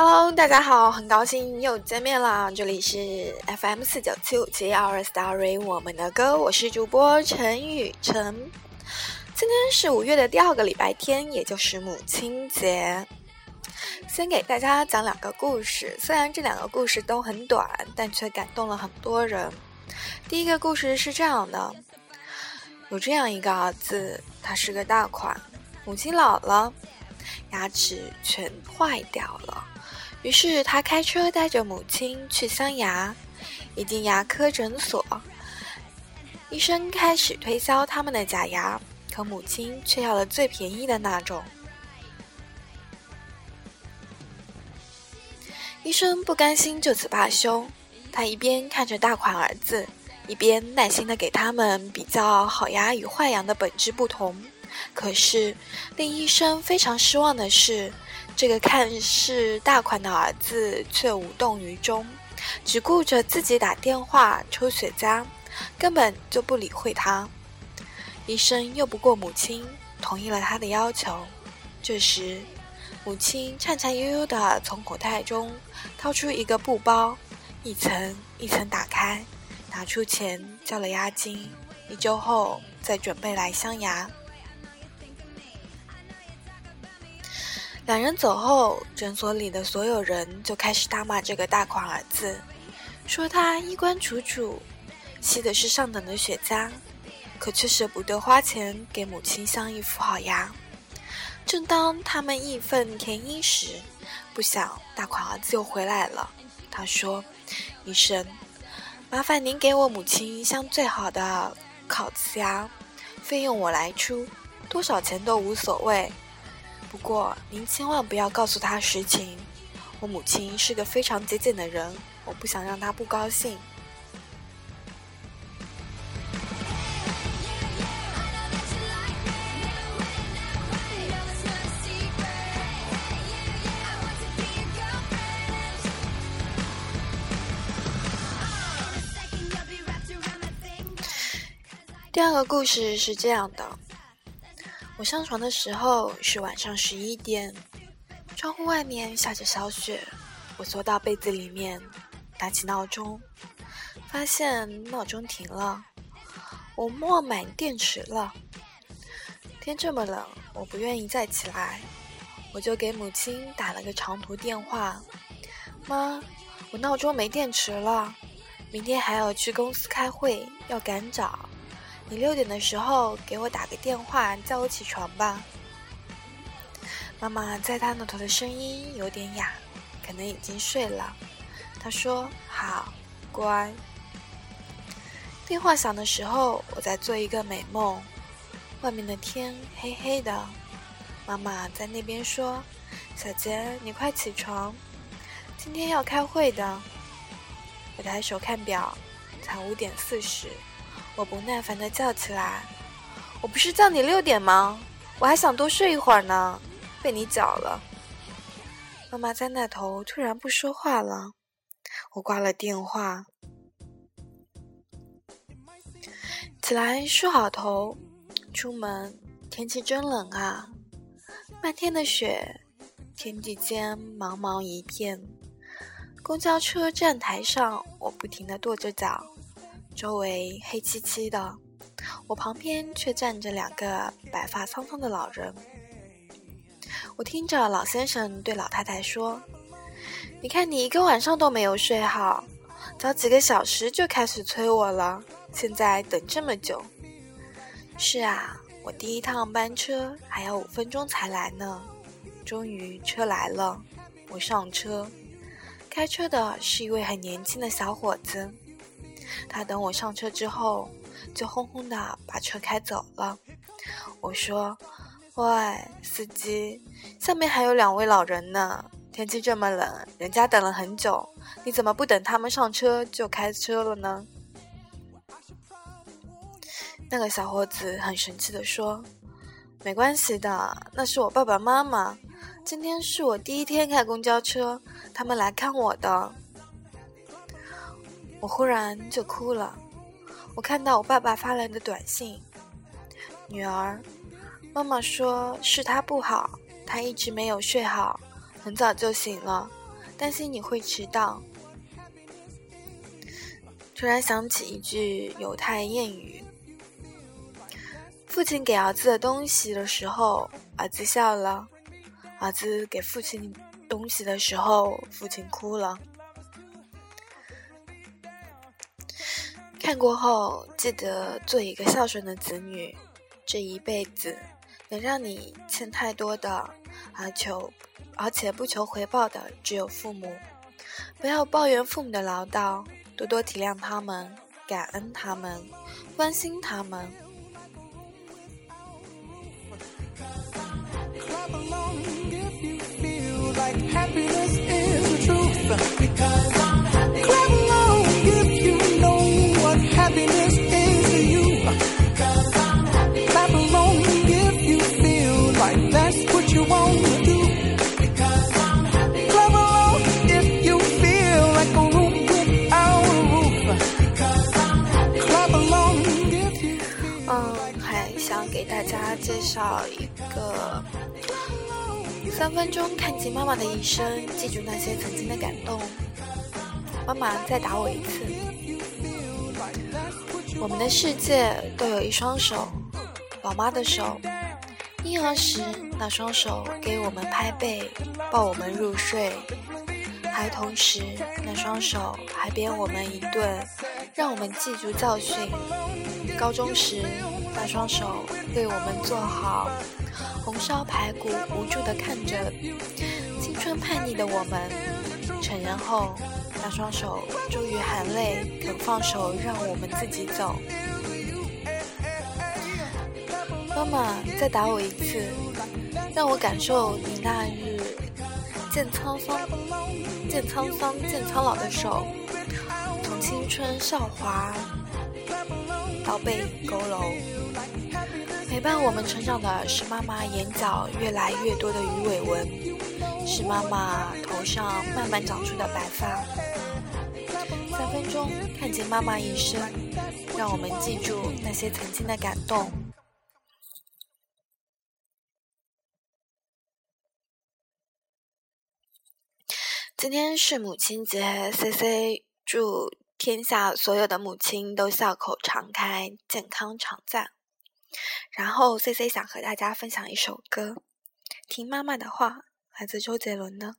Hello，大家好，很高兴又见面了。这里是 FM 四九七五七 Our Story，我们的歌，我是主播陈雨辰。今天是五月的第二个礼拜天，也就是母亲节。先给大家讲两个故事，虽然这两个故事都很短，但却感动了很多人。第一个故事是这样的：有这样一个儿子，他是个大款，母亲老了，牙齿全坏掉了。于是他开车带着母亲去镶牙，一进牙科诊所，医生开始推销他们的假牙，可母亲却要了最便宜的那种。医生不甘心就此罢休，他一边看着大款儿子，一边耐心的给他们比较好牙与坏牙的本质不同。可是令医生非常失望的是。这个看似大款的儿子却无动于衷，只顾着自己打电话抽雪茄，根本就不理会他。医生拗不过母亲，同意了他的要求。这时，母亲颤颤悠悠地从口袋中掏出一个布包，一层一层打开，拿出钱交了押金，一周后再准备来镶牙。两人走后，诊所里的所有人就开始大骂这个大款儿子，说他衣冠楚楚，吸的是上等的雪茄，可却舍不得花钱给母亲镶一副好牙。正当他们义愤填膺时，不想大款儿子又回来了。他说：“医生，麻烦您给我母亲镶最好的烤瓷牙，费用我来出，多少钱都无所谓。”不过，您千万不要告诉他实情。我母亲是个非常节俭的人，我不想让她不高兴。第二个故事是这样的。我上床的时候是晚上十一点，窗户外面下着小雪。我缩到被子里面，打起闹钟，发现闹钟停了，我没满电池了。天这么冷，我不愿意再起来，我就给母亲打了个长途电话：“妈，我闹钟没电池了，明天还要去公司开会，要赶早。”你六点的时候给我打个电话，叫我起床吧。妈妈在他那头的声音有点哑，可能已经睡了。她说：“好，乖。”电话响的时候，我在做一个美梦，外面的天黑黑的。妈妈在那边说：“小杰，你快起床，今天要开会的。”我抬手看表，才五点四十。我不耐烦地叫起来：“我不是叫你六点吗？我还想多睡一会儿呢，被你搅了。”妈妈在那头突然不说话了，我挂了电话，起来梳好头，出门。天气真冷啊，漫天的雪，天地间茫茫一片。公交车站台上，我不停地跺着脚。周围黑漆漆的，我旁边却站着两个白发苍苍的老人。我听着老先生对老太太说：“你看，你一个晚上都没有睡好，早几个小时就开始催我了，现在等这么久。”是啊，我第一趟班车还要五分钟才来呢。终于车来了，我上车，开车的是一位很年轻的小伙子。他等我上车之后，就轰轰的把车开走了。我说：“喂，司机，下面还有两位老人呢，天气这么冷，人家等了很久，你怎么不等他们上车就开车了呢？”那个小伙子很神气的说：“没关系的，那是我爸爸妈妈，今天是我第一天开公交车，他们来看我的。”我忽然就哭了，我看到我爸爸发来的短信：“女儿，妈妈说是他不好，他一直没有睡好，很早就醒了，担心你会迟到。突然想起一句犹太谚语：父亲给儿子的东西的时候，儿子笑了；儿子给父亲东西的时候，父亲哭了。看过后，记得做一个孝顺的子女。这一辈子，能让你欠太多的，而求而且不求回报的，只有父母。不要抱怨父母的唠叨，多多体谅他们，感恩他们，关心他们。介绍一个三分钟看尽妈妈的一生，记住那些曾经的感动。妈妈再打我一次。我们的世界都有一双手，宝妈的手。婴儿时那双手给我们拍背，抱我们入睡；孩童时那双手还鞭我们一顿，让我们记住教训。高中时。那双手为我们做好红烧排骨，无助地看着青春叛逆的我们。成人后，那双手终于含泪肯放手，让我们自己走。妈妈，再打我一次，让我感受你那日见沧桑、见沧桑、见苍老的手，从青春韶华到背佝偻。陪伴我们成长的是妈妈眼角越来越多的鱼尾纹，是妈妈头上慢慢长出的白发。三分钟看见妈妈一生，让我们记住那些曾经的感动。今天是母亲节，C C 祝天下所有的母亲都笑口常开，健康常在。然后，C C 想和大家分享一首歌，《听妈妈的话》，来自周杰伦的。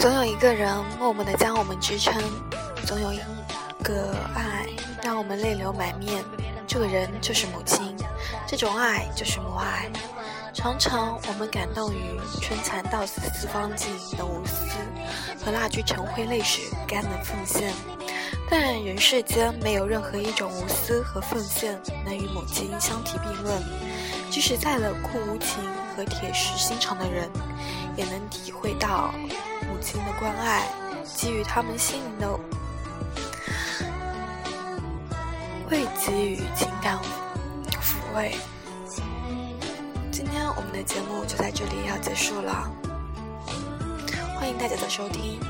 总有一个人默默的将我们支撑，总有一个爱让我们泪流满面。这个人就是母亲，这种爱就是母爱。常常我们感动于春蚕到死丝方尽的无私，和蜡炬成灰泪始干的奉献。但人世间没有任何一种无私和奉献能与母亲相提并论。即使再冷酷无情和铁石心肠的人，也能体会到母亲的关爱，给予他们心灵的慰藉与情感抚慰。今天我们的节目就在这里要结束了，欢迎大家的收听。